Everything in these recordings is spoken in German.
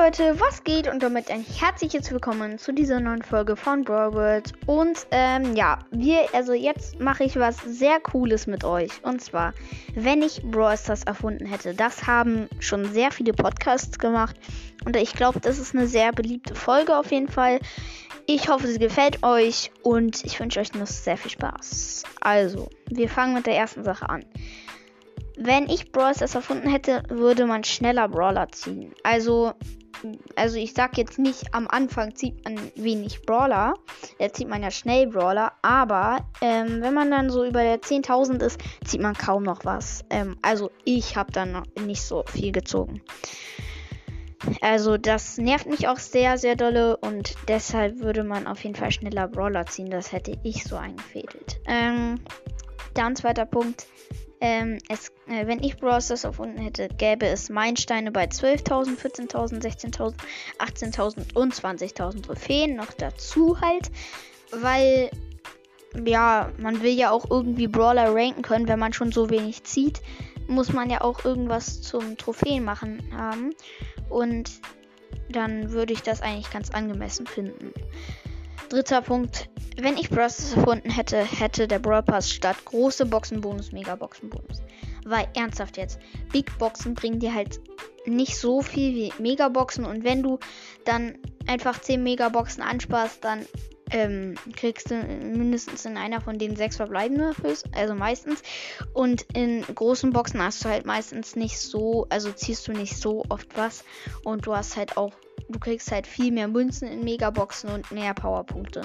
Leute, was geht? Und damit ein herzliches Willkommen zu dieser neuen Folge von Brawl World. Und ähm, ja, wir, also jetzt mache ich was sehr Cooles mit euch. Und zwar, wenn ich Brawl Stars erfunden hätte. Das haben schon sehr viele Podcasts gemacht. Und ich glaube, das ist eine sehr beliebte Folge auf jeden Fall. Ich hoffe, sie gefällt euch und ich wünsche euch noch sehr viel Spaß. Also, wir fangen mit der ersten Sache an. Wenn ich Brawl Stars erfunden hätte, würde man schneller Brawler ziehen. Also, also ich sag jetzt nicht, am Anfang zieht man wenig Brawler. Da zieht man ja schnell Brawler. Aber ähm, wenn man dann so über der 10.000 ist, zieht man kaum noch was. Ähm, also ich habe dann noch nicht so viel gezogen. Also das nervt mich auch sehr, sehr dolle und deshalb würde man auf jeden Fall schneller Brawler ziehen. Das hätte ich so eingefädelt. Ähm, dann zweiter Punkt. Ähm, es, äh, wenn ich Brawl Stars erfunden hätte, gäbe es Meilensteine bei 12.000, 14.000, 16.000, 18.000 und 20.000 Trophäen noch dazu halt, weil ja, man will ja auch irgendwie Brawler ranken können, wenn man schon so wenig zieht, muss man ja auch irgendwas zum Trophäen machen haben und dann würde ich das eigentlich ganz angemessen finden. Dritter Punkt. Wenn ich Brawl erfunden hätte, hätte der Brawl Pass statt große Boxenbonus Megaboxenbonus. Weil ernsthaft jetzt, Big Boxen bringen dir halt nicht so viel wie Megaboxen und wenn du dann einfach 10 Megaboxen ansparst, dann ähm, kriegst du mindestens in einer von den sechs verbleibende, also meistens. Und in großen Boxen hast du halt meistens nicht so, also ziehst du nicht so oft was und du hast halt auch du kriegst halt viel mehr Münzen in Megaboxen und mehr Powerpunkte.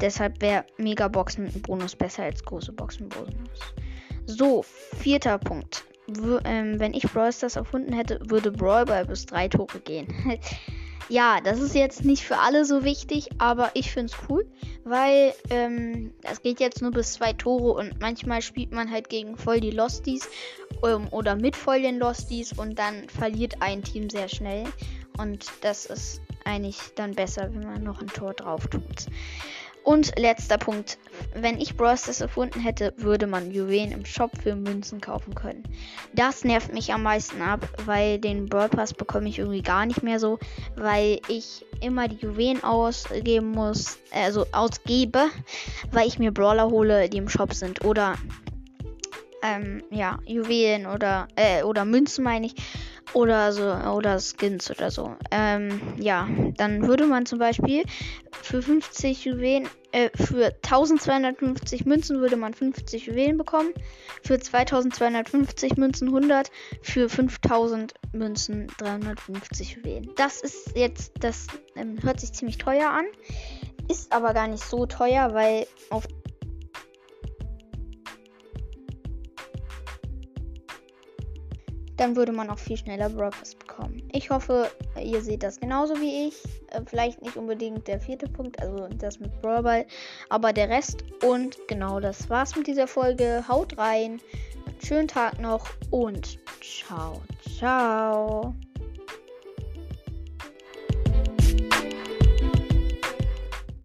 Deshalb wäre Megaboxen Bonus besser als große Boxen Bonus. So, vierter Punkt. W ähm, wenn ich Brawl Stars erfunden hätte, würde Brawl Ball bis drei Tore gehen. ja, das ist jetzt nicht für alle so wichtig, aber ich finde es cool, weil ähm, das geht jetzt nur bis zwei Tore und manchmal spielt man halt gegen voll die Losties ähm, oder mit voll den Losties und dann verliert ein Team sehr schnell. Und das ist eigentlich dann besser, wenn man noch ein Tor drauf tut. Und letzter Punkt. Wenn ich Brawl Stars erfunden hätte, würde man Juwelen im Shop für Münzen kaufen können. Das nervt mich am meisten ab, weil den Brawl Pass bekomme ich irgendwie gar nicht mehr so, weil ich immer die Juwelen ausgeben muss, also ausgebe, weil ich mir Brawler hole, die im Shop sind. Oder ähm, ja, Juwelen oder, äh, oder Münzen meine ich. Oder so, oder Skins oder so. Ähm, ja, dann würde man zum Beispiel für 50 Juwelen, äh, für 1250 Münzen würde man 50 Juwelen bekommen. Für 2250 Münzen 100. Für 5000 Münzen 350 Juwelen. Das ist jetzt, das ähm, hört sich ziemlich teuer an. Ist aber gar nicht so teuer, weil auf dann würde man auch viel schneller Breakfast bekommen. Ich hoffe, ihr seht das genauso wie ich. Äh, vielleicht nicht unbedingt der vierte Punkt, also das mit Brawlball, aber der Rest. Und genau das war's mit dieser Folge. Haut rein, schönen Tag noch und ciao, ciao.